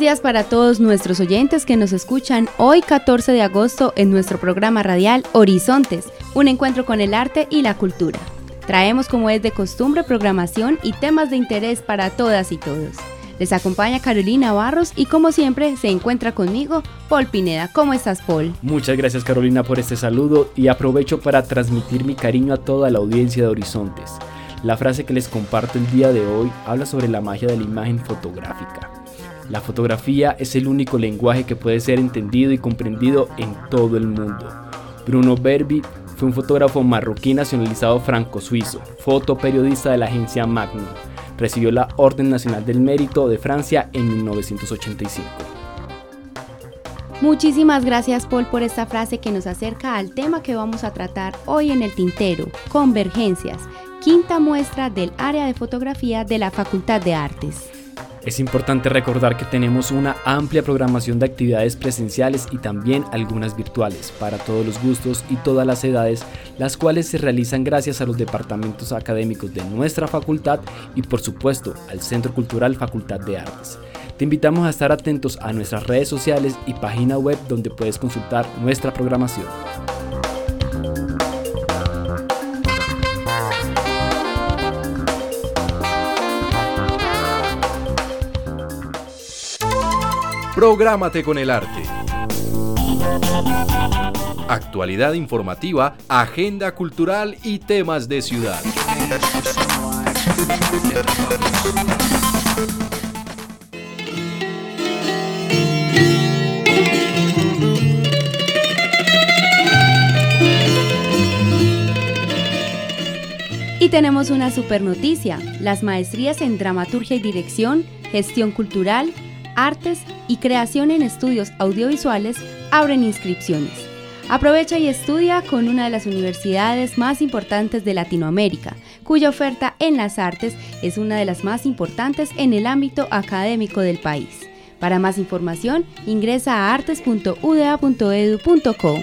Días para todos nuestros oyentes que nos escuchan hoy 14 de agosto en nuestro programa radial Horizontes, un encuentro con el arte y la cultura. Traemos como es de costumbre programación y temas de interés para todas y todos. Les acompaña Carolina Barros y como siempre se encuentra conmigo Paul Pineda. ¿Cómo estás Paul? Muchas gracias Carolina por este saludo y aprovecho para transmitir mi cariño a toda la audiencia de Horizontes. La frase que les comparto el día de hoy habla sobre la magia de la imagen fotográfica. La fotografía es el único lenguaje que puede ser entendido y comprendido en todo el mundo. Bruno Berbi fue un fotógrafo marroquí nacionalizado franco-suizo, fotoperiodista de la agencia Magnum. Recibió la Orden Nacional del Mérito de Francia en 1985. Muchísimas gracias Paul por esta frase que nos acerca al tema que vamos a tratar hoy en el tintero, convergencias, quinta muestra del área de fotografía de la Facultad de Artes. Es importante recordar que tenemos una amplia programación de actividades presenciales y también algunas virtuales para todos los gustos y todas las edades, las cuales se realizan gracias a los departamentos académicos de nuestra facultad y por supuesto al Centro Cultural Facultad de Artes. Te invitamos a estar atentos a nuestras redes sociales y página web donde puedes consultar nuestra programación. Prográmate con el arte. Actualidad informativa, agenda cultural y temas de ciudad. Y tenemos una super noticia, las maestrías en dramaturgia y dirección, gestión cultural, artes y creación en estudios audiovisuales abren inscripciones. Aprovecha y estudia con una de las universidades más importantes de Latinoamérica, cuya oferta en las artes es una de las más importantes en el ámbito académico del país. Para más información, ingresa a artes.uda.edu.co.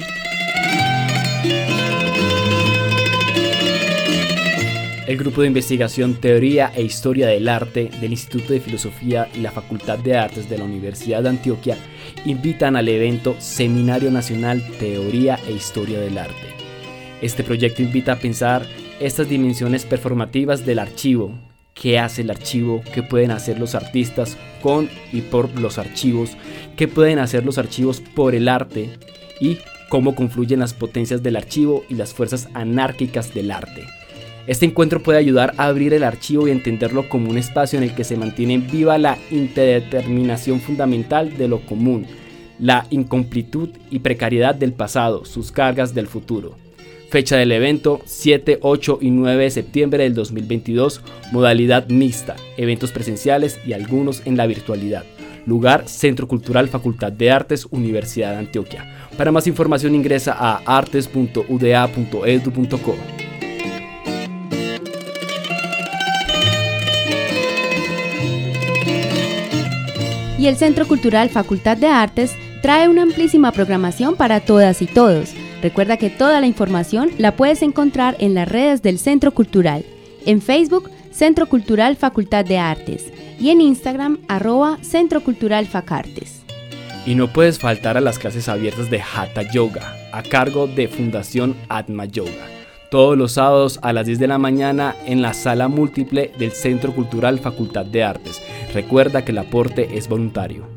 El grupo de investigación Teoría e Historia del Arte del Instituto de Filosofía y la Facultad de Artes de la Universidad de Antioquia invitan al evento Seminario Nacional Teoría e Historia del Arte. Este proyecto invita a pensar estas dimensiones performativas del archivo, qué hace el archivo, qué pueden hacer los artistas con y por los archivos, qué pueden hacer los archivos por el arte y cómo confluyen las potencias del archivo y las fuerzas anárquicas del arte. Este encuentro puede ayudar a abrir el archivo y entenderlo como un espacio en el que se mantiene viva la interdeterminación fundamental de lo común, la incomplitud y precariedad del pasado, sus cargas del futuro. Fecha del evento 7, 8 y 9 de septiembre del 2022, modalidad mixta, eventos presenciales y algunos en la virtualidad. Lugar Centro Cultural Facultad de Artes, Universidad de Antioquia. Para más información ingresa a artes.uda.edu.co. y el Centro Cultural Facultad de Artes trae una amplísima programación para todas y todos. Recuerda que toda la información la puedes encontrar en las redes del Centro Cultural, en Facebook Centro Cultural Facultad de Artes y en Instagram arroba Centro Cultural Facartes. Y no puedes faltar a las clases abiertas de Hatha Yoga, a cargo de Fundación Atma Yoga todos los sábados a las 10 de la mañana en la sala múltiple del Centro Cultural Facultad de Artes. Recuerda que el aporte es voluntario.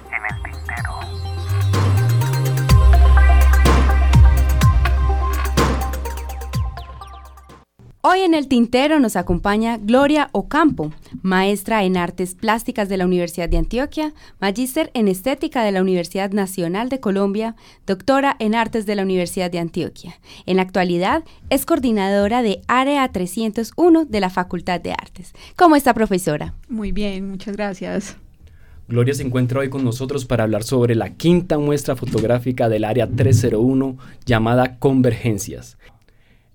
Hoy en el tintero nos acompaña Gloria Ocampo, maestra en artes plásticas de la Universidad de Antioquia, magíster en estética de la Universidad Nacional de Colombia, doctora en artes de la Universidad de Antioquia. En la actualidad es coordinadora de Área 301 de la Facultad de Artes. ¿Cómo está, profesora? Muy bien, muchas gracias. Gloria se encuentra hoy con nosotros para hablar sobre la quinta muestra fotográfica del Área 301 llamada Convergencias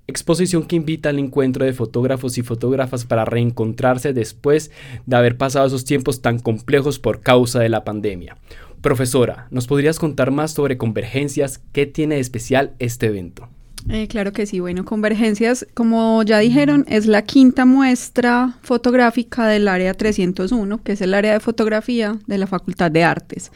exposición que invita al encuentro de fotógrafos y fotógrafas para reencontrarse después de haber pasado esos tiempos tan complejos por causa de la pandemia. Profesora, ¿nos podrías contar más sobre Convergencias? ¿Qué tiene de especial este evento? Eh, claro que sí. Bueno, Convergencias, como ya dijeron, es la quinta muestra fotográfica del área 301, que es el área de fotografía de la Facultad de Artes.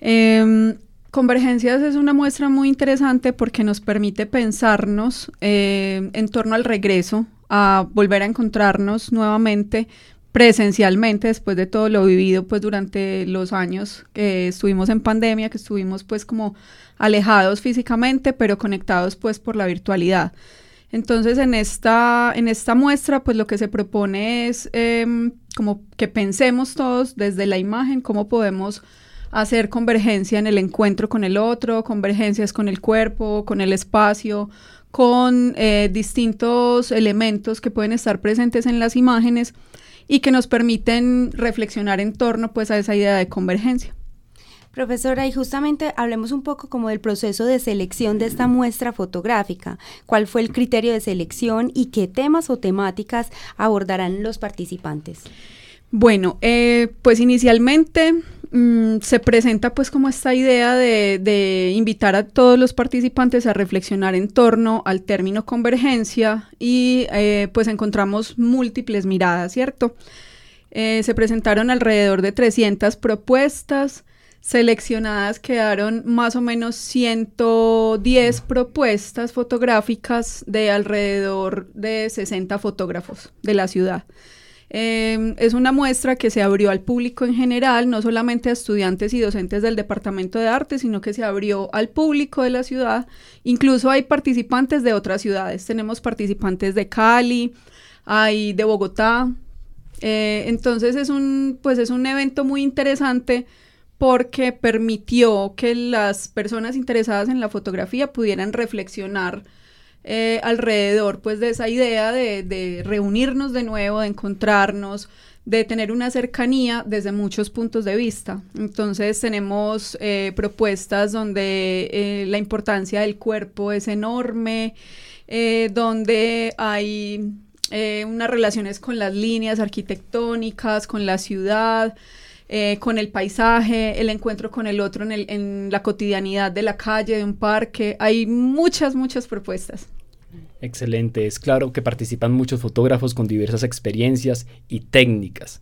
Em, Convergencias es una muestra muy interesante porque nos permite pensarnos eh, en torno al regreso, a volver a encontrarnos nuevamente presencialmente después de todo lo vivido pues durante los años que estuvimos en pandemia, que estuvimos pues como alejados físicamente, pero conectados pues por la virtualidad. Entonces en esta, en esta muestra pues lo que se propone es em, como que pensemos todos desde la imagen cómo podemos hacer convergencia en el encuentro con el otro, convergencias con el cuerpo, con el espacio, con eh, distintos elementos que pueden estar presentes en las imágenes y que nos permiten reflexionar en torno pues a esa idea de convergencia. Profesora, y justamente hablemos un poco como del proceso de selección de esta muestra fotográfica. ¿Cuál fue el criterio de selección y qué temas o temáticas abordarán los participantes? Bueno, eh, pues inicialmente mm, se presenta pues como esta idea de, invitar a todos los participantes a reflexionar en torno al término convergencia y eh, pues encontramos múltiples miradas, ¿cierto? Eh, se presentaron alrededor de 300 propuestas, seleccionadas quedaron más o menos 110 propuestas fotográficas de alrededor de 60 fotógrafos de la ciudad. Em, es una muestra que se abrió al público en general, no solamente a estudiantes y docentes del Departamento de Arte, sino que se abrió al público de la ciudad. Incluso hay participantes de otras ciudades. Tenemos participantes de Cali, hay de Bogotá. Eh, entonces es un, pues es un evento muy interesante porque permitió que las personas interesadas en la fotografía pudieran reflexionar eh, alrededor pues de esa idea de, reunirnos de nuevo, de encontrarnos, de tener una cercanía desde muchos puntos de vista. Entonces tenemos eh, propuestas donde eh, la importancia del cuerpo es enorme, donde hay unas relaciones con las líneas arquitectónicas, con la ciudad. Con el paisaje, el encuentro con el otro en, en la cotidianidad de la calle, de un parque. Hay muchas, muchas propuestas. Excelente, es claro que participan muchos fotógrafos con diversas experiencias y técnicas.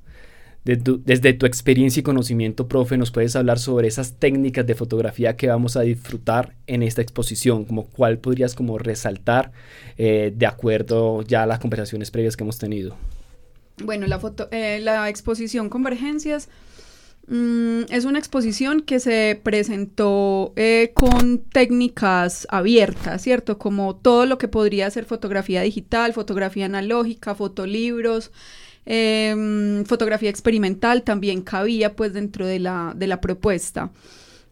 desde tu experiencia y conocimiento, profe, ¿nos puedes hablar sobre esas técnicas de fotografía que vamos a disfrutar en esta exposición? Como cuál podrías como resaltar eh, de acuerdo ya a las conversaciones previas que hemos tenido? Bueno, la, foto, eh, la exposición Convergencias Mm, es una exposición que se presentó eh, con técnicas abiertas, ¿cierto? Como todo lo que podría ser fotografía digital, fotografía analógica, fotolibros, em, fotografía experimental también cabía pues dentro de la, de la propuesta.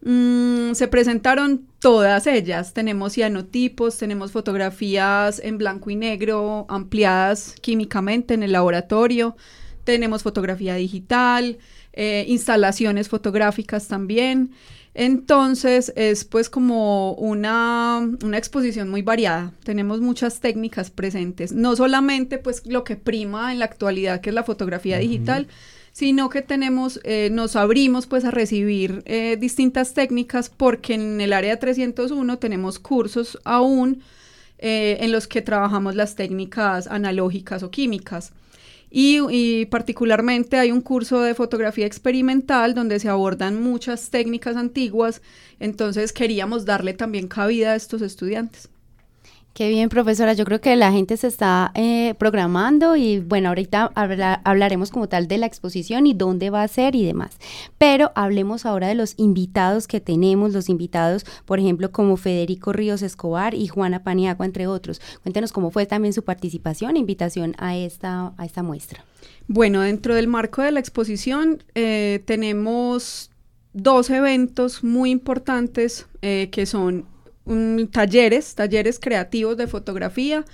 Mm, se presentaron todas ellas. Tenemos cianotipos, tenemos fotografías en blanco y negro ampliadas químicamente en el laboratorio, tenemos fotografía digital, eh, instalaciones fotográficas también. Entonces es pues como una, exposición muy variada. Tenemos muchas técnicas presentes, no solamente pues lo que prima en la actualidad que es la fotografía digital, sino que tenemos, eh, nos abrimos pues a recibir eh, distintas técnicas porque en el área 301 tenemos cursos aún en los que trabajamos las técnicas analógicas o químicas. Y, particularmente hay un curso de fotografía experimental donde se abordan muchas técnicas antiguas, entonces queríamos darle también cabida a estos estudiantes. Qué bien, profesora. Yo creo que la gente se está eh, programando y bueno, ahorita hablaremos como tal de la exposición y dónde va a ser y demás. Pero hablemos ahora de los invitados que tenemos, los invitados, por ejemplo, como Federico Ríos Escobar y Juana Paniagua, entre otros. Cuéntenos cómo fue también su participación e invitación a esta, a esta muestra. Bueno, dentro del marco de la exposición eh, tenemos dos eventos muy importantes eh, que son talleres, talleres creativos de fotografía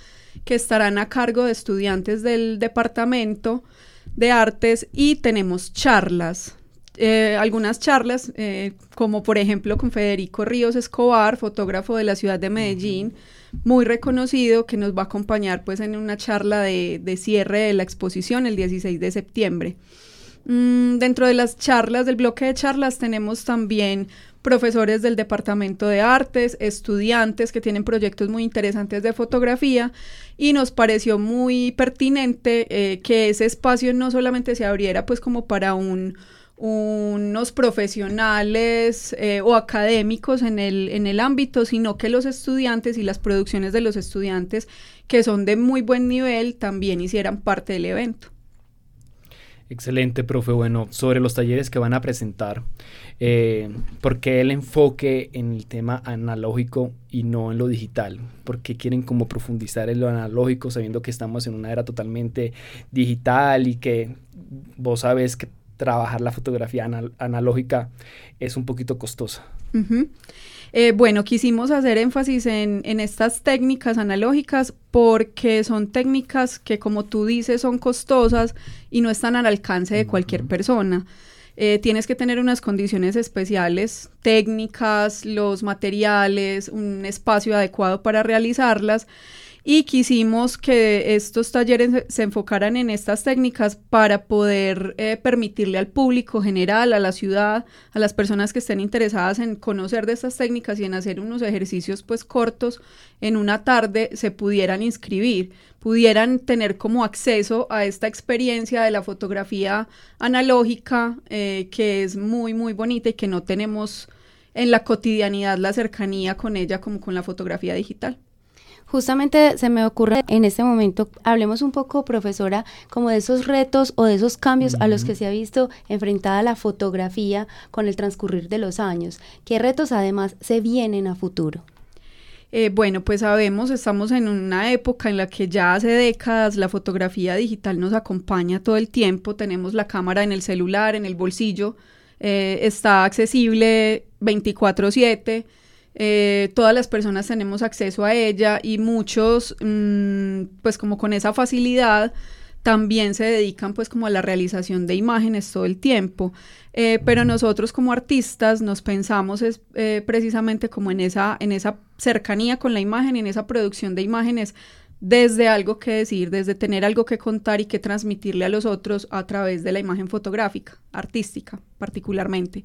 que estarán a cargo de estudiantes del departamento de artes y tenemos charlas. Eh, algunas charlas, eh, como por ejemplo con Federico Ríos Escobar, fotógrafo de la ciudad de Medellín, muy reconocido, que nos va a acompañar pues en una charla de, de cierre de la exposición el 16 de septiembre. Mm, dentro de las charlas, del bloque de charlas, tenemos también profesores del Departamento de Artes, estudiantes que tienen proyectos muy interesantes de fotografía y nos pareció muy pertinente eh, que ese espacio no solamente se abriera pues como para un, unos profesionales eh, o académicos en el, en el ámbito, sino que los estudiantes y las producciones de los estudiantes que son de muy buen nivel también hicieran parte del evento. Excelente, profe. Bueno, sobre los talleres que van a presentar, eh, ¿por qué el enfoque en el tema analógico y no en lo digital? ¿Por qué quieren como profundizar en lo analógico sabiendo que estamos en una era totalmente digital y que vos sabes que trabajar la fotografía analógica es un poquito costosa? Eh, bueno, quisimos hacer énfasis en, estas técnicas analógicas porque son técnicas que, como tú dices, son costosas y no están al alcance de cualquier persona. Eh, tienes que tener unas condiciones especiales, técnicas, los materiales, un espacio adecuado para realizarlas y quisimos que estos talleres se enfocaran en estas técnicas para poder eh, permitirle al público general, a la ciudad, a las personas que estén interesadas en conocer de estas técnicas y en hacer unos ejercicios pues cortos en una tarde se pudieran inscribir, pudieran tener como acceso a esta experiencia de la fotografía analógica eh, que es muy muy bonita y que no tenemos en la cotidianidad la cercanía con ella como con la fotografía digital. Justamente se me ocurre en este momento, hablemos un poco, profesora, como de esos retos o de esos cambios a los que se ha visto enfrentada la fotografía con el transcurrir de los años. ¿Qué retos además se vienen a futuro? Eh, bueno, pues sabemos, estamos en una época en la que ya hace décadas la fotografía digital nos acompaña todo el tiempo, tenemos la cámara en el celular, en el bolsillo, eh, está accesible 24/7 eh, todas las personas tenemos acceso a ella y muchos, mm, pues como con esa facilidad, también se dedican pues como a la realización de imágenes todo el tiempo. Eh, pero nosotros como artistas nos pensamos es, eh, precisamente como en esa, en esa cercanía con la imagen, en esa producción de imágenes desde algo que decir, desde tener algo que contar y que transmitirle a los otros a través de la imagen fotográfica, artística particularmente.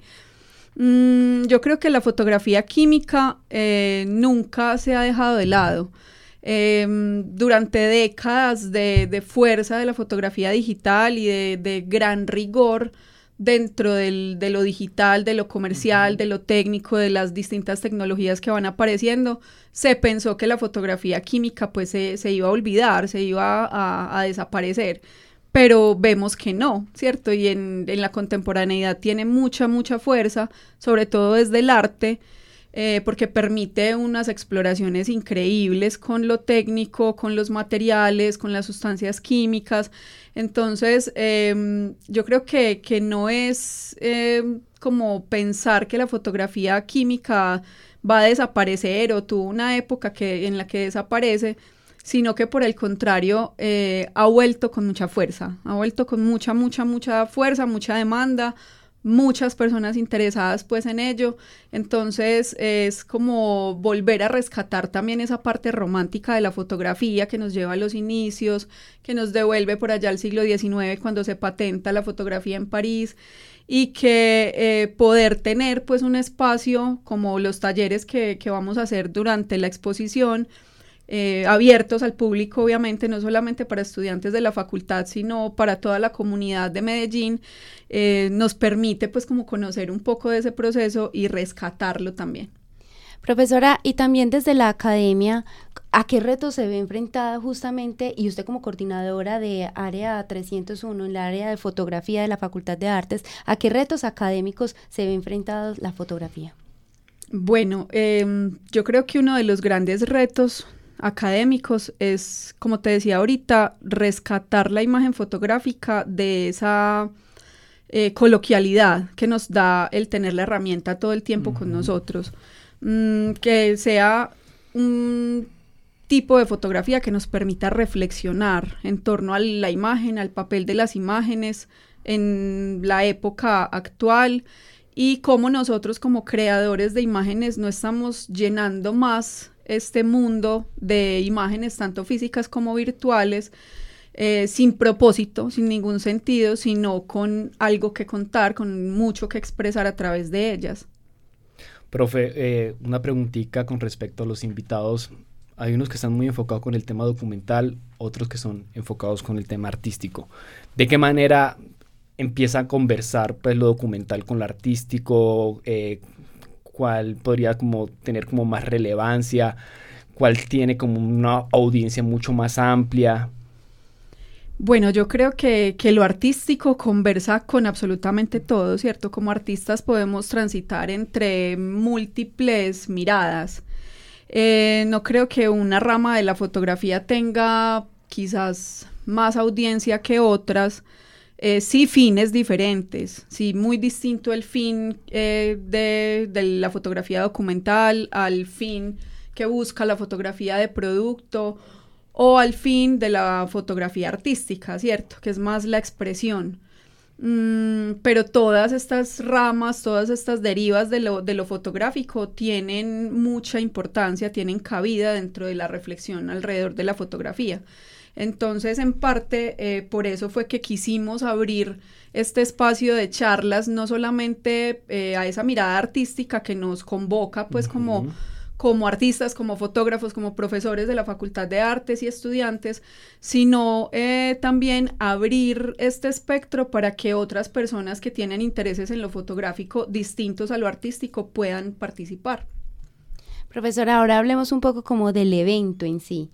Mm, yo creo que la fotografía química eh, nunca se ha dejado de lado. Em, durante décadas de, fuerza de la fotografía digital y de, gran rigor dentro de lo digital, de lo comercial, de lo técnico, de las distintas tecnologías que van apareciendo, se pensó que la fotografía química pues se, iba a olvidar, se iba a desaparecer pero vemos que no, ¿cierto? Y en, la contemporaneidad tiene mucha, mucha fuerza, sobre todo desde el arte, eh, porque permite unas exploraciones increíbles con lo técnico, con los materiales, con las sustancias químicas. Entonces, em, yo creo que, no es em, como pensar que la fotografía química va a desaparecer o tuvo una época que, en la que desaparece, sino que por el contrario eh, ha vuelto con mucha fuerza, ha vuelto con mucha, mucha, mucha fuerza, mucha demanda, muchas personas interesadas pues en ello, entonces es como volver a rescatar también esa parte romántica de la fotografía que nos lleva a los inicios, que nos devuelve por allá al siglo XIX cuando se patenta la fotografía en París y que eh, poder tener pues un espacio como los talleres que, que vamos a hacer durante la exposición, eh, abiertos al público, obviamente, no solamente para estudiantes de la facultad, sino para toda la comunidad de Medellín, eh, nos permite pues como conocer un poco de ese proceso y rescatarlo también. Profesora, y también desde la academia, ¿a qué retos se ve enfrentada justamente, y usted como coordinadora de área 301 en la área de fotografía de la Facultad de Artes, ¿a qué retos académicos se ve enfrentada la fotografía? Bueno, em, yo creo que uno de los grandes retos académicos es, como te decía ahorita, rescatar la imagen fotográfica de esa eh, coloquialidad que nos da el tener la herramienta todo el tiempo con nosotros. Mm, que sea un tipo de fotografía que nos permita reflexionar en torno a la imagen, al papel de las imágenes en la época actual y cómo nosotros como creadores de imágenes no estamos llenando más este mundo de imágenes tanto físicas como virtuales eh, sin propósito, sin ningún sentido, sino con algo que contar, con mucho que expresar a través de ellas. Profe, eh, una preguntita con respecto a los invitados. Hay unos que están muy enfocados con el tema documental, otros que son enfocados con el tema artístico. ¿De qué manera empieza a conversar pues, lo documental con lo artístico? Eh, ¿Cuál podría como tener como más relevancia? ¿Cuál tiene como una audiencia mucho más amplia? Bueno, yo creo que, lo artístico conversa con absolutamente todo, ¿cierto? Como artistas podemos transitar entre múltiples miradas. Eh, no creo que una rama de la fotografía tenga quizás más audiencia que otras, eh, sí fines diferentes, sí muy distinto el fin eh, de, la fotografía documental al fin que busca la fotografía de producto o al fin de la fotografía artística, ¿cierto? Que es más la expresión. Mm, pero todas estas ramas, todas estas derivas de lo fotográfico tienen mucha importancia, tienen cabida dentro de la reflexión alrededor de la fotografía. Entonces, en parte, eh, por eso fue que quisimos abrir este espacio de charlas, no solamente eh, a esa mirada artística que nos convoca, pues como como artistas, como fotógrafos, como profesores de la Facultad de Artes y estudiantes, sino eh, también abrir este espectro para que otras personas que tienen intereses en lo fotográfico distintos a lo artístico puedan participar. Profesora, ahora hablemos un poco como del evento en sí.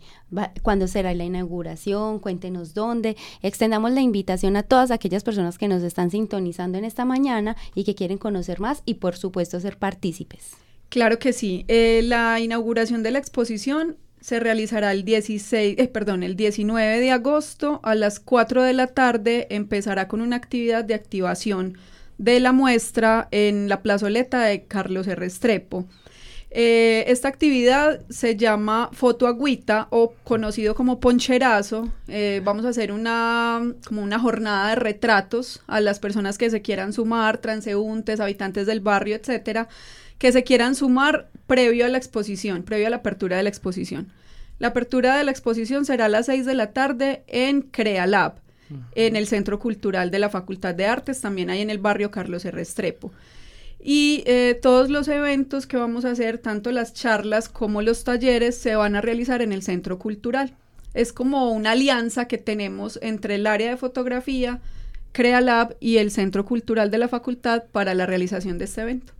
¿Cuándo será la inauguración? Cuéntenos dónde. Extendamos la invitación a todas aquellas personas que nos están sintonizando en esta mañana y que quieren conocer más y por supuesto ser partícipes. Claro que sí. Eh, la inauguración de la exposición se realizará el 16, eh, perdón, el 19 de agosto a las 4 de la tarde. Empezará con una actividad de activación de la muestra en la plazoleta de Carlos R. Estrepo. Eh, esta actividad se llama Foto Agüita o conocido como Poncherazo. vamos a hacer una, como una jornada de retratos a las personas que se quieran sumar, transeúntes, habitantes del barrio, etcétera que se quieran sumar previo a la exposición, previo a la apertura de la exposición. La apertura de la exposición será a las 6 de la tarde en CreaLab, en el Centro Cultural de la Facultad de Artes, también hay en el barrio Carlos R. Estrepo. Y eh, todos los eventos que vamos a hacer, tanto las charlas como los talleres, se van a realizar en el Centro Cultural. Es como una alianza que tenemos entre el área de fotografía, CreaLab y el Centro Cultural de la Facultad para la realización de este evento.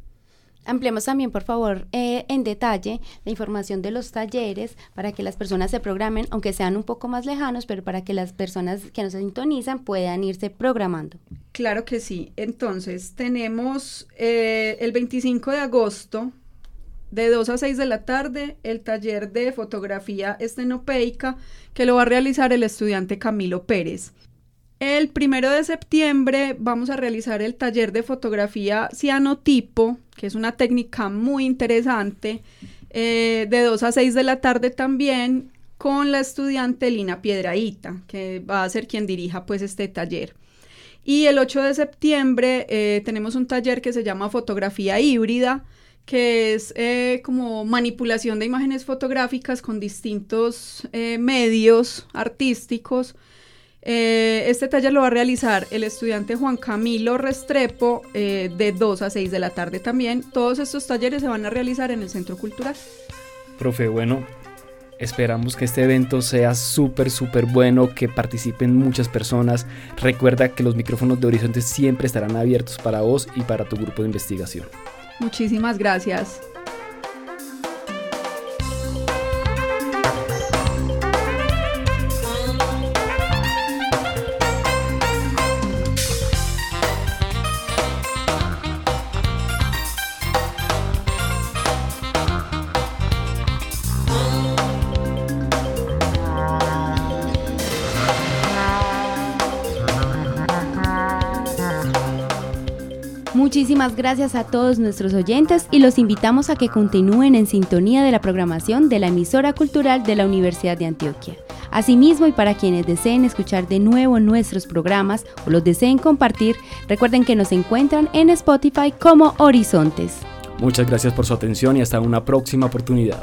Ampliemos también, por favor, eh, en detalle la información de los talleres para que las personas se programen, aunque sean un poco más lejanos, pero para que las personas que nos sintonizan puedan irse programando. Claro que sí. Entonces, tenemos eh, el 25 de agosto, de 2 a 6 de la tarde, el taller de fotografía estenopeica que lo va a realizar el estudiante Camilo Pérez. El primero de septiembre vamos a realizar el taller de fotografía cianotipo, que es una técnica muy interesante, eh, de 2 a 6 de la tarde también, con la estudiante Lina Piedraíta, que va a ser quien dirija pues este taller. Y el 8 de septiembre eh, tenemos un taller que se llama fotografía híbrida, que es eh, como manipulación de imágenes fotográficas con distintos medios artísticos eh, este taller lo va a realizar el estudiante Juan Camilo Restrepo eh, de 2 a 6 de la tarde también. Todos estos talleres se van a realizar en el Centro Cultural. Profe, bueno, esperamos que este evento sea súper, súper bueno, que participen muchas personas. Recuerda que los micrófonos de Horizonte siempre estarán abiertos para vos y para tu grupo de investigación. Muchísimas gracias. Muchísimas gracias a todos nuestros oyentes y los invitamos a que continúen en sintonía de la programación de la emisora cultural de la Universidad de Antioquia. Asimismo, y para quienes deseen escuchar de nuevo nuestros programas o los deseen compartir, recuerden que nos encuentran en Spotify como Horizontes. Muchas gracias por su atención y hasta una próxima oportunidad.